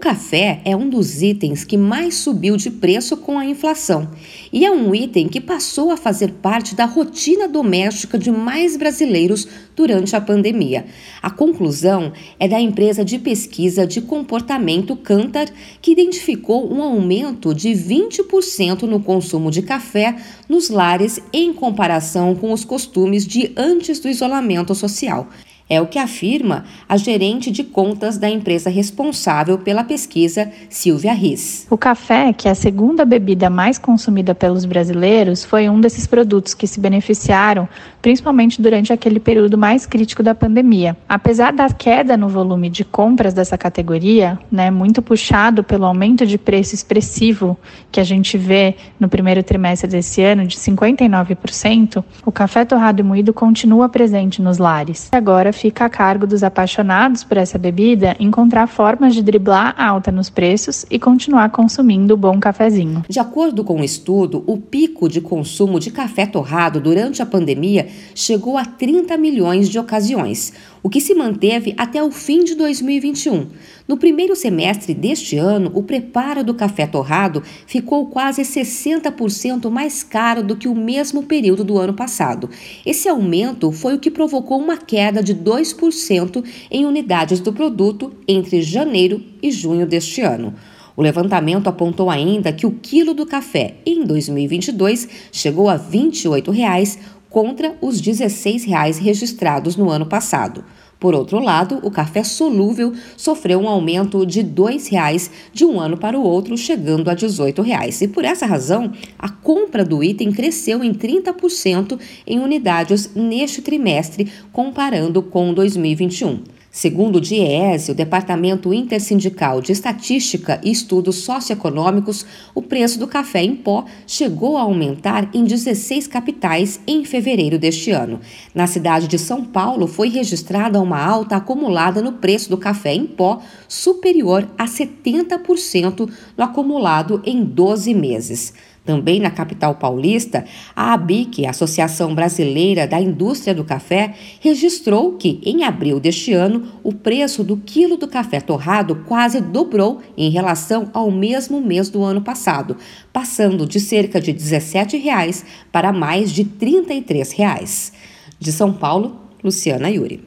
café é um dos itens que mais subiu de preço com a inflação e é um item que passou a fazer parte da rotina doméstica de mais brasileiros durante a pandemia. A conclusão é da empresa de pesquisa de comportamento Cantar, que identificou um aumento de 20% no consumo de café nos lares em comparação com os costumes de antes do isolamento social. É o que afirma a gerente de contas da empresa responsável pela pesquisa, Silvia Riz. O café, que é a segunda bebida mais consumida pelos brasileiros, foi um desses produtos que se beneficiaram, principalmente durante aquele período mais crítico da pandemia. Apesar da queda no volume de compras dessa categoria, né, muito puxado pelo aumento de preço expressivo que a gente vê no primeiro trimestre desse ano, de 59%, o café torrado e moído continua presente nos lares. Agora fica a cargo dos apaixonados por essa bebida encontrar formas de driblar a alta nos preços e continuar consumindo o bom cafezinho. De acordo com o um estudo, o pico de consumo de café torrado durante a pandemia chegou a 30 milhões de ocasiões, o que se manteve até o fim de 2021. No primeiro semestre deste ano, o preparo do café torrado ficou quase 60% mais caro do que o mesmo período do ano passado. Esse aumento foi o que provocou uma queda de 2% em unidades do produto entre janeiro e junho deste ano. O levantamento apontou ainda que o quilo do café em 2022 chegou a 28 reais, contra os 16 reais registrados no ano passado. Por outro lado, o café solúvel sofreu um aumento de R$ 2,00 de um ano para o outro, chegando a R$ 18,00. E por essa razão, a compra do item cresceu em 30% em unidades neste trimestre, comparando com 2021. Segundo o DIEESE, o Departamento Intersindical de Estatística e Estudos Socioeconômicos, o preço do café em pó chegou a aumentar em 16 capitais em fevereiro deste ano. Na cidade de São Paulo, foi registrada uma alta acumulada no preço do café em pó superior a 70% no acumulado em 12 meses. Também na capital paulista, a ABIC, Associação Brasileira da Indústria do Café, registrou que, em abril deste ano, o preço do quilo do café torrado quase dobrou em relação ao mesmo mês do ano passado, passando de cerca de 17 reais para mais de 33 reais. De São Paulo, Luciana Yuri.